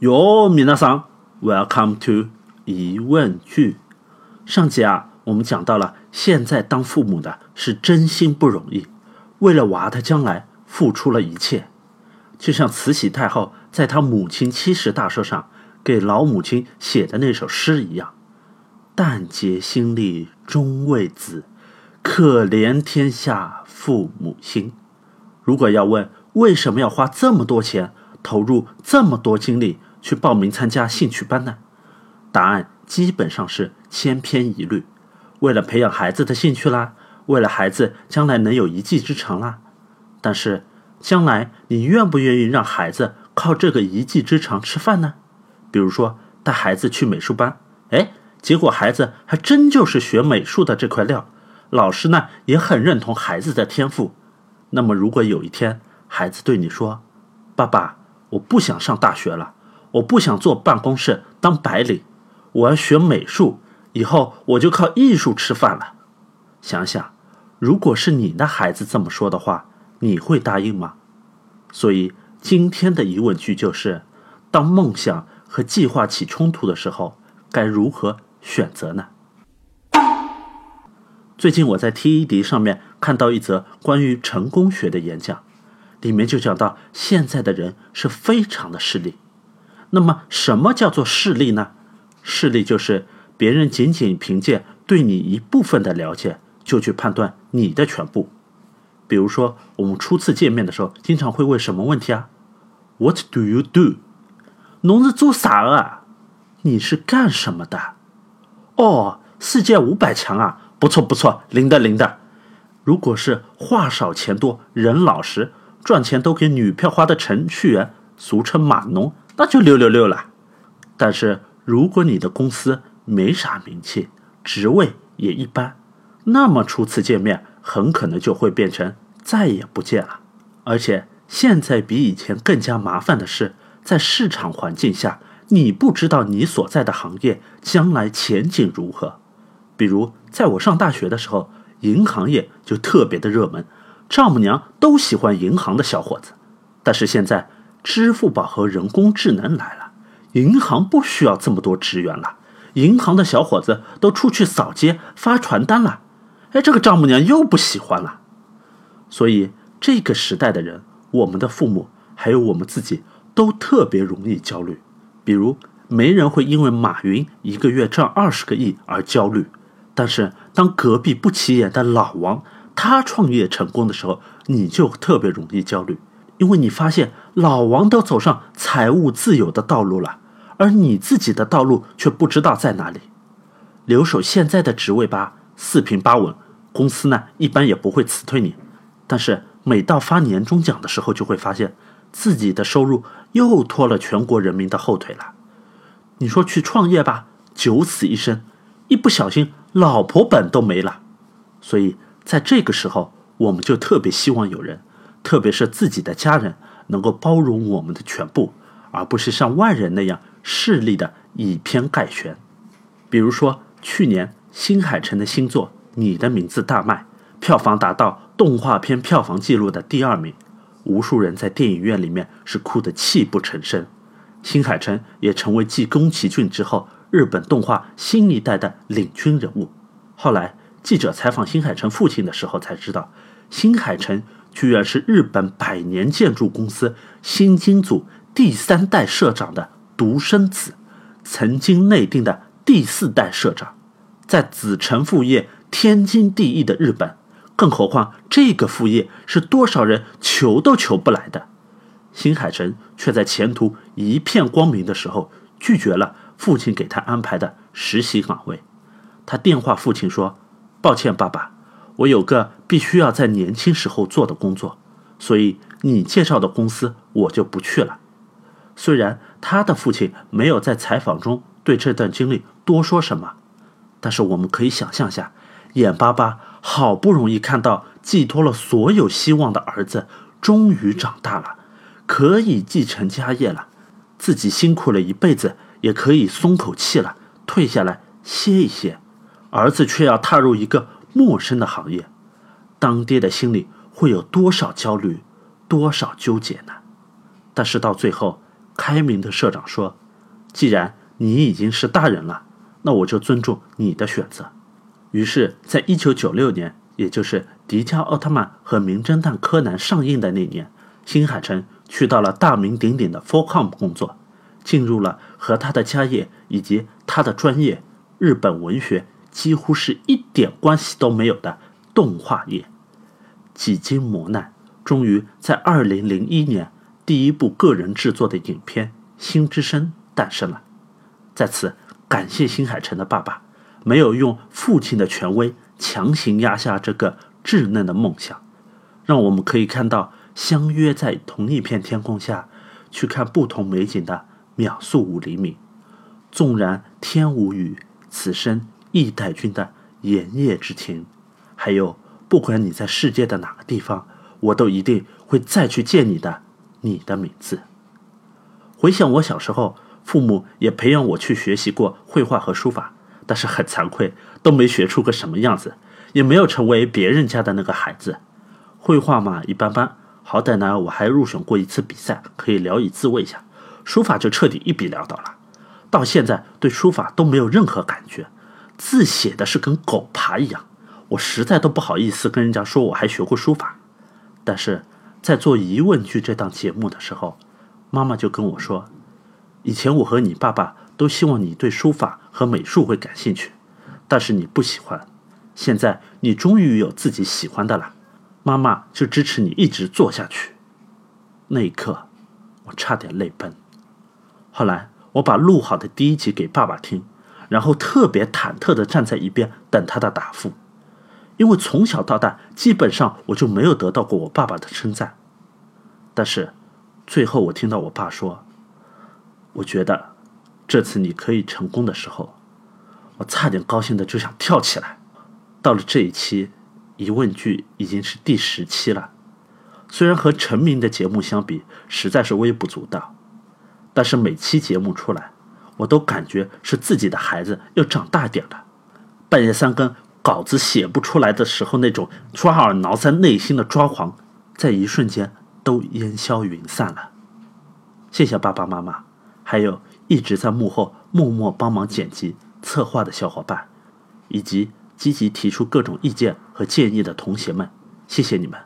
哟，米娜桑，Welcome to 疑问句。上集啊，我们讲到了，现在当父母的是真心不容易，为了娃的将来付出了一切。就像慈禧太后在她母亲七十大寿上给老母亲写的那首诗一样：“但竭心力终为子，可怜天下父母心。”如果要问为什么要花这么多钱，投入这么多精力？去报名参加兴趣班呢？答案基本上是千篇一律，为了培养孩子的兴趣啦，为了孩子将来能有一技之长啦。但是，将来你愿不愿意让孩子靠这个一技之长吃饭呢？比如说带孩子去美术班，哎，结果孩子还真就是学美术的这块料，老师呢也很认同孩子的天赋。那么，如果有一天孩子对你说：“爸爸，我不想上大学了。”我不想坐办公室当白领，我要学美术，以后我就靠艺术吃饭了。想想，如果是你的孩子这么说的话，你会答应吗？所以今天的疑问句就是：当梦想和计划起冲突的时候，该如何选择呢？最近我在 TED 上面看到一则关于成功学的演讲，里面就讲到现在的人是非常的势利。那么，什么叫做势利呢？势利就是别人仅仅凭借对你一部分的了解，就去判断你的全部。比如说，我们初次见面的时候，经常会问什么问题啊？What do you do？侬是做啥啊？你是干什么的？哦，世界五百强啊，不错不错，灵的灵的。如果是话少钱多、人老实、赚钱都给女票花的程序员，俗称码农。那就六六六了，但是如果你的公司没啥名气，职位也一般，那么初次见面很可能就会变成再也不见了。而且现在比以前更加麻烦的是，在市场环境下，你不知道你所在的行业将来前景如何。比如在我上大学的时候，银行业就特别的热门，丈母娘都喜欢银行的小伙子。但是现在。支付宝和人工智能来了，银行不需要这么多职员了，银行的小伙子都出去扫街发传单了。哎，这个丈母娘又不喜欢了。所以这个时代的人，我们的父母还有我们自己，都特别容易焦虑。比如，没人会因为马云一个月赚二十个亿而焦虑，但是当隔壁不起眼的老王他创业成功的时候，你就特别容易焦虑。因为你发现老王都走上财务自由的道路了，而你自己的道路却不知道在哪里。留守现在的职位吧，四平八稳，公司呢一般也不会辞退你。但是每到发年终奖的时候，就会发现自己的收入又拖了全国人民的后腿了。你说去创业吧，九死一生，一不小心老婆本都没了。所以在这个时候，我们就特别希望有人。特别是自己的家人能够包容我们的全部，而不是像外人那样势利的以偏概全。比如说，去年新海诚的新作《你的名字》大卖，票房达到动画片票房纪录的第二名，无数人在电影院里面是哭得泣不成声。新海诚也成为继宫崎骏之后日本动画新一代的领军人物。后来记者采访新海诚父亲的时候才知道，新海诚。居然是日本百年建筑公司新金组第三代社长的独生子，曾经内定的第四代社长，在子承父业天经地义的日本，更何况这个副业是多少人求都求不来的。新海诚却在前途一片光明的时候，拒绝了父亲给他安排的实习岗位。他电话父亲说：“抱歉，爸爸。”我有个必须要在年轻时候做的工作，所以你介绍的公司我就不去了。虽然他的父亲没有在采访中对这段经历多说什么，但是我们可以想象下，眼巴巴好不容易看到寄托了所有希望的儿子终于长大了，可以继承家业了，自己辛苦了一辈子也可以松口气了，退下来歇一歇，儿子却要踏入一个。陌生的行业，当爹的心里会有多少焦虑，多少纠结呢？但是到最后，开明的社长说：“既然你已经是大人了，那我就尊重你的选择。”于是，在一九九六年，也就是《迪迦奥特曼》和《名侦探柯南》上映的那年，新海诚去到了大名鼎鼎的 Fullcom 工作，进入了和他的家业以及他的专业日本文学几乎是一点关系都没有的动画业。几经磨难，终于在二零零一年，第一部个人制作的影片《星之声》诞生了。在此，感谢新海诚的爸爸。没有用父亲的权威强行压下这个稚嫩的梦想，让我们可以看到相约在同一片天空下去看不同美景的秒速五厘米。纵然天无语，此生一代君的炎夜之情，还有不管你在世界的哪个地方，我都一定会再去见你的。你的名字。回想我小时候，父母也培养我去学习过绘画和书法。但是很惭愧，都没学出个什么样子，也没有成为别人家的那个孩子。绘画嘛，一般般。好歹呢，我还入选过一次比赛，可以聊以自慰一下。书法就彻底一笔潦倒了，到现在对书法都没有任何感觉，字写的是跟狗爬一样。我实在都不好意思跟人家说我还学过书法。但是在做疑问句这档节目的时候，妈妈就跟我说，以前我和你爸爸。都希望你对书法和美术会感兴趣，但是你不喜欢。现在你终于有自己喜欢的了，妈妈就支持你一直做下去。那一刻，我差点泪奔。后来我把录好的第一集给爸爸听，然后特别忐忑的站在一边等他的答复，因为从小到大基本上我就没有得到过我爸爸的称赞。但是最后我听到我爸说：“我觉得。”这次你可以成功的时候，我差点高兴的就想跳起来。到了这一期，疑问句已经是第十期了。虽然和成名的节目相比，实在是微不足道，但是每期节目出来，我都感觉是自己的孩子又长大点了。半夜三更稿子写不出来的时候，那种抓耳挠腮、内心的抓狂，在一瞬间都烟消云散了。谢谢爸爸妈妈，还有。一直在幕后默默帮忙剪辑、策划的小伙伴，以及积极提出各种意见和建议的同学们，谢谢你们！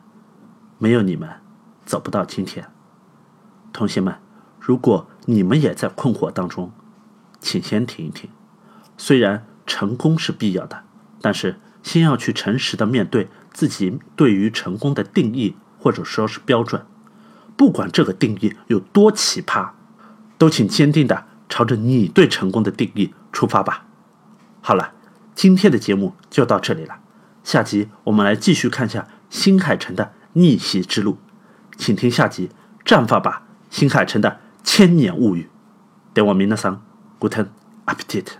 没有你们，走不到今天。同学们，如果你们也在困惑当中，请先停一停。虽然成功是必要的，但是先要去诚实的面对自己对于成功的定义或者说是标准，不管这个定义有多奇葩，都请坚定的。朝着你对成功的定义出发吧。好了，今天的节目就到这里了。下集我们来继续看下新海诚的逆袭之路，请听下集《战法吧，新海诚的千年物语》。等我明的桑，Guten Appetit。